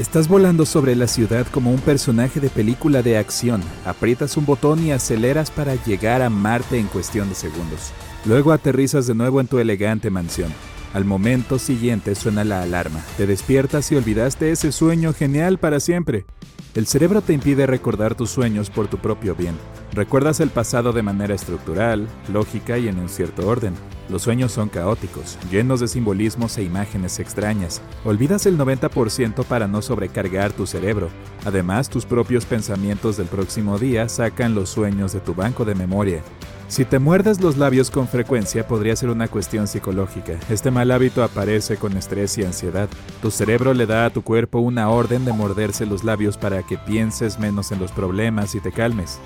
Estás volando sobre la ciudad como un personaje de película de acción. Aprietas un botón y aceleras para llegar a Marte en cuestión de segundos. Luego aterrizas de nuevo en tu elegante mansión. Al momento siguiente suena la alarma. Te despiertas y olvidaste ese sueño genial para siempre. El cerebro te impide recordar tus sueños por tu propio bien. Recuerdas el pasado de manera estructural, lógica y en un cierto orden. Los sueños son caóticos, llenos de simbolismos e imágenes extrañas. Olvidas el 90% para no sobrecargar tu cerebro. Además, tus propios pensamientos del próximo día sacan los sueños de tu banco de memoria. Si te muerdes los labios con frecuencia podría ser una cuestión psicológica. Este mal hábito aparece con estrés y ansiedad. Tu cerebro le da a tu cuerpo una orden de morderse los labios para que pienses menos en los problemas y te calmes.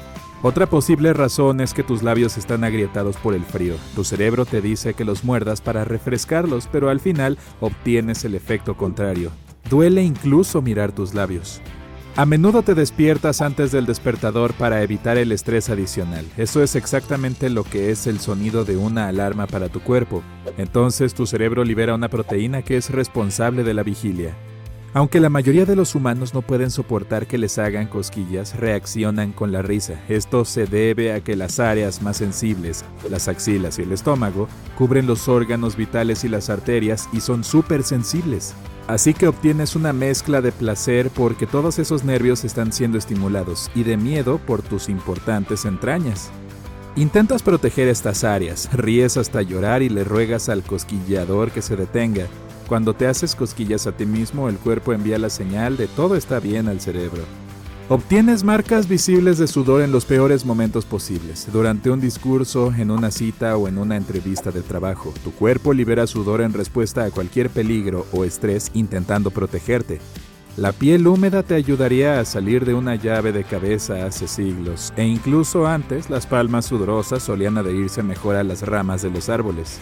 Otra posible razón es que tus labios están agrietados por el frío. Tu cerebro te dice que los muerdas para refrescarlos, pero al final obtienes el efecto contrario. Duele incluso mirar tus labios. A menudo te despiertas antes del despertador para evitar el estrés adicional. Eso es exactamente lo que es el sonido de una alarma para tu cuerpo. Entonces tu cerebro libera una proteína que es responsable de la vigilia. Aunque la mayoría de los humanos no pueden soportar que les hagan cosquillas, reaccionan con la risa. Esto se debe a que las áreas más sensibles, las axilas y el estómago, cubren los órganos vitales y las arterias y son súper sensibles. Así que obtienes una mezcla de placer porque todos esos nervios están siendo estimulados y de miedo por tus importantes entrañas. Intentas proteger estas áreas, ríes hasta llorar y le ruegas al cosquillador que se detenga. Cuando te haces cosquillas a ti mismo, el cuerpo envía la señal de todo está bien al cerebro. Obtienes marcas visibles de sudor en los peores momentos posibles, durante un discurso, en una cita o en una entrevista de trabajo. Tu cuerpo libera sudor en respuesta a cualquier peligro o estrés intentando protegerte. La piel húmeda te ayudaría a salir de una llave de cabeza hace siglos, e incluso antes las palmas sudorosas solían adherirse mejor a las ramas de los árboles.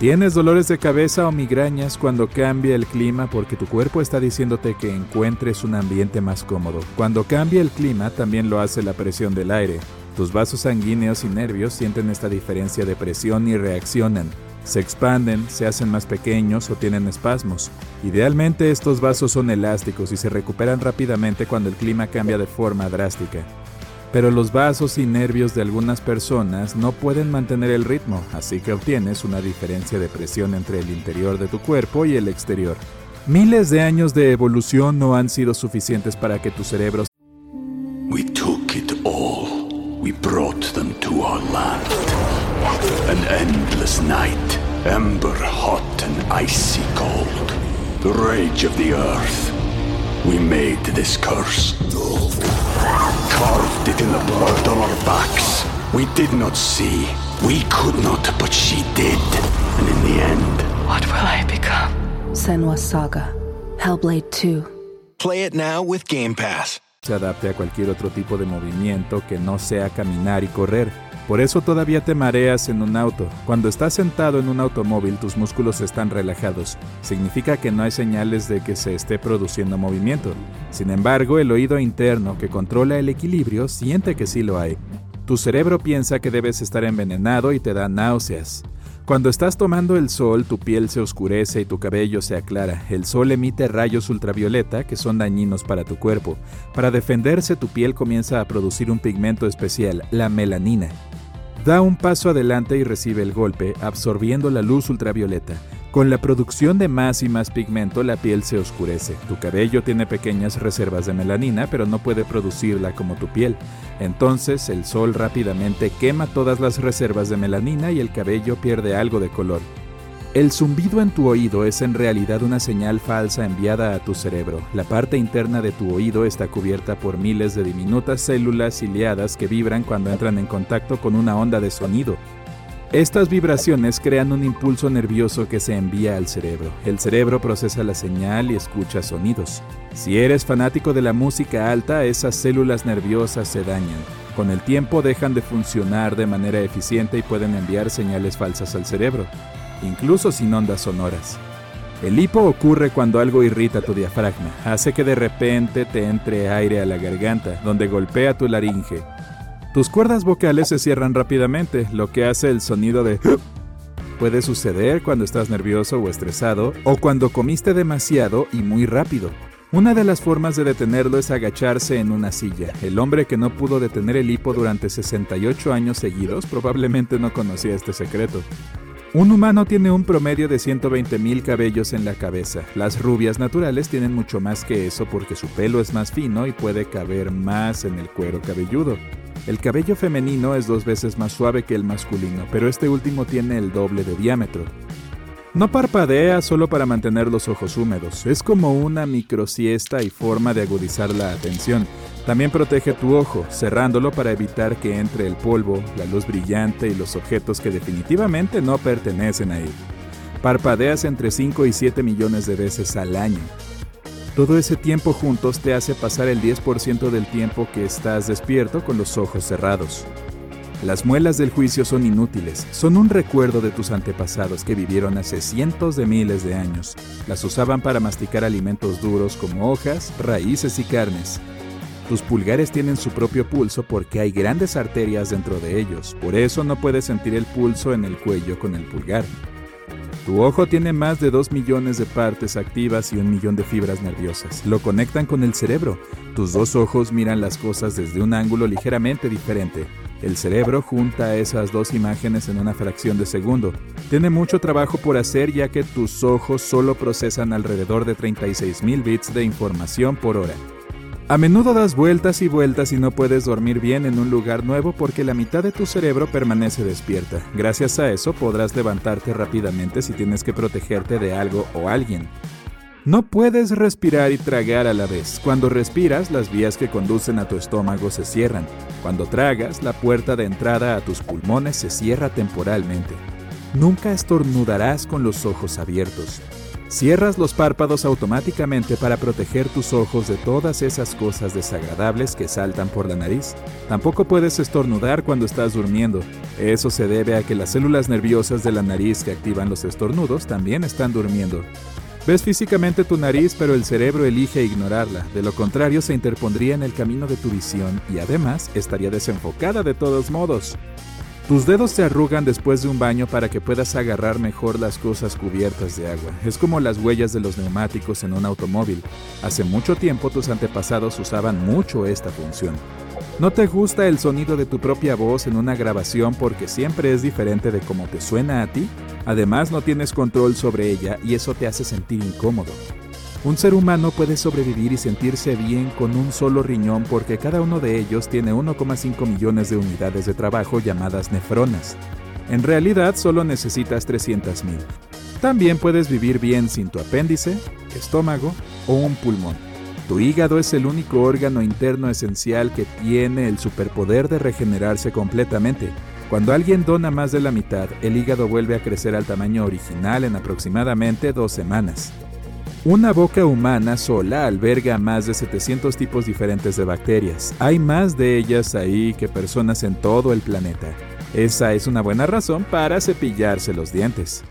Tienes dolores de cabeza o migrañas cuando cambia el clima porque tu cuerpo está diciéndote que encuentres un ambiente más cómodo. Cuando cambia el clima también lo hace la presión del aire. Tus vasos sanguíneos y nervios sienten esta diferencia de presión y reaccionan. Se expanden, se hacen más pequeños o tienen espasmos. Idealmente estos vasos son elásticos y se recuperan rápidamente cuando el clima cambia de forma drástica. Pero los vasos y nervios de algunas personas no pueden mantener el ritmo, así que obtienes una diferencia de presión entre el interior de tu cuerpo y el exterior. Miles de años de evolución no han sido suficientes para que tu cerebro took it all. We brought them to our land. An endless night, ember hot and icy cold. The rage of the earth. We made this curse. Carved it in the blood on our backs. We did not see. We could not, but she did. And in the end, What will I become? Senwa Saga. Hellblade 2. Play it now with Game Pass. se adapte a cualquier otro tipo de movimiento que no sea caminar y correr. Por eso todavía te mareas en un auto. Cuando estás sentado en un automóvil tus músculos están relajados. Significa que no hay señales de que se esté produciendo movimiento. Sin embargo, el oído interno que controla el equilibrio siente que sí lo hay. Tu cerebro piensa que debes estar envenenado y te da náuseas. Cuando estás tomando el sol, tu piel se oscurece y tu cabello se aclara. El sol emite rayos ultravioleta que son dañinos para tu cuerpo. Para defenderse, tu piel comienza a producir un pigmento especial, la melanina. Da un paso adelante y recibe el golpe, absorbiendo la luz ultravioleta. Con la producción de más y más pigmento, la piel se oscurece. Tu cabello tiene pequeñas reservas de melanina, pero no puede producirla como tu piel. Entonces, el sol rápidamente quema todas las reservas de melanina y el cabello pierde algo de color. El zumbido en tu oído es en realidad una señal falsa enviada a tu cerebro. La parte interna de tu oído está cubierta por miles de diminutas células ciliadas que vibran cuando entran en contacto con una onda de sonido. Estas vibraciones crean un impulso nervioso que se envía al cerebro. El cerebro procesa la señal y escucha sonidos. Si eres fanático de la música alta, esas células nerviosas se dañan. Con el tiempo dejan de funcionar de manera eficiente y pueden enviar señales falsas al cerebro, incluso sin ondas sonoras. El hipo ocurre cuando algo irrita tu diafragma, hace que de repente te entre aire a la garganta, donde golpea tu laringe tus cuerdas vocales se cierran rápidamente, lo que hace el sonido de... Puede suceder cuando estás nervioso o estresado, o cuando comiste demasiado y muy rápido. Una de las formas de detenerlo es agacharse en una silla. El hombre que no pudo detener el hipo durante 68 años seguidos probablemente no conocía este secreto. Un humano tiene un promedio de 120.000 cabellos en la cabeza. Las rubias naturales tienen mucho más que eso porque su pelo es más fino y puede caber más en el cuero cabelludo. El cabello femenino es dos veces más suave que el masculino, pero este último tiene el doble de diámetro. No parpadea solo para mantener los ojos húmedos, es como una microsiesta y forma de agudizar la atención. También protege tu ojo, cerrándolo para evitar que entre el polvo, la luz brillante y los objetos que definitivamente no pertenecen a él. Parpadeas entre 5 y 7 millones de veces al año. Todo ese tiempo juntos te hace pasar el 10% del tiempo que estás despierto con los ojos cerrados. Las muelas del juicio son inútiles, son un recuerdo de tus antepasados que vivieron hace cientos de miles de años. Las usaban para masticar alimentos duros como hojas, raíces y carnes. Tus pulgares tienen su propio pulso porque hay grandes arterias dentro de ellos, por eso no puedes sentir el pulso en el cuello con el pulgar. Tu ojo tiene más de 2 millones de partes activas y un millón de fibras nerviosas. Lo conectan con el cerebro. Tus dos ojos miran las cosas desde un ángulo ligeramente diferente. El cerebro junta esas dos imágenes en una fracción de segundo. Tiene mucho trabajo por hacer ya que tus ojos solo procesan alrededor de 36.000 bits de información por hora. A menudo das vueltas y vueltas y no puedes dormir bien en un lugar nuevo porque la mitad de tu cerebro permanece despierta. Gracias a eso podrás levantarte rápidamente si tienes que protegerte de algo o alguien. No puedes respirar y tragar a la vez. Cuando respiras, las vías que conducen a tu estómago se cierran. Cuando tragas, la puerta de entrada a tus pulmones se cierra temporalmente. Nunca estornudarás con los ojos abiertos. Cierras los párpados automáticamente para proteger tus ojos de todas esas cosas desagradables que saltan por la nariz. Tampoco puedes estornudar cuando estás durmiendo. Eso se debe a que las células nerviosas de la nariz que activan los estornudos también están durmiendo. Ves físicamente tu nariz, pero el cerebro elige ignorarla. De lo contrario, se interpondría en el camino de tu visión y además estaría desenfocada de todos modos. Tus dedos se arrugan después de un baño para que puedas agarrar mejor las cosas cubiertas de agua. Es como las huellas de los neumáticos en un automóvil. Hace mucho tiempo tus antepasados usaban mucho esta función. ¿No te gusta el sonido de tu propia voz en una grabación porque siempre es diferente de cómo te suena a ti? Además no tienes control sobre ella y eso te hace sentir incómodo. Un ser humano puede sobrevivir y sentirse bien con un solo riñón porque cada uno de ellos tiene 1,5 millones de unidades de trabajo llamadas nefronas. En realidad solo necesitas 300.000. También puedes vivir bien sin tu apéndice, estómago o un pulmón. Tu hígado es el único órgano interno esencial que tiene el superpoder de regenerarse completamente. Cuando alguien dona más de la mitad, el hígado vuelve a crecer al tamaño original en aproximadamente dos semanas. Una boca humana sola alberga más de 700 tipos diferentes de bacterias. Hay más de ellas ahí que personas en todo el planeta. Esa es una buena razón para cepillarse los dientes.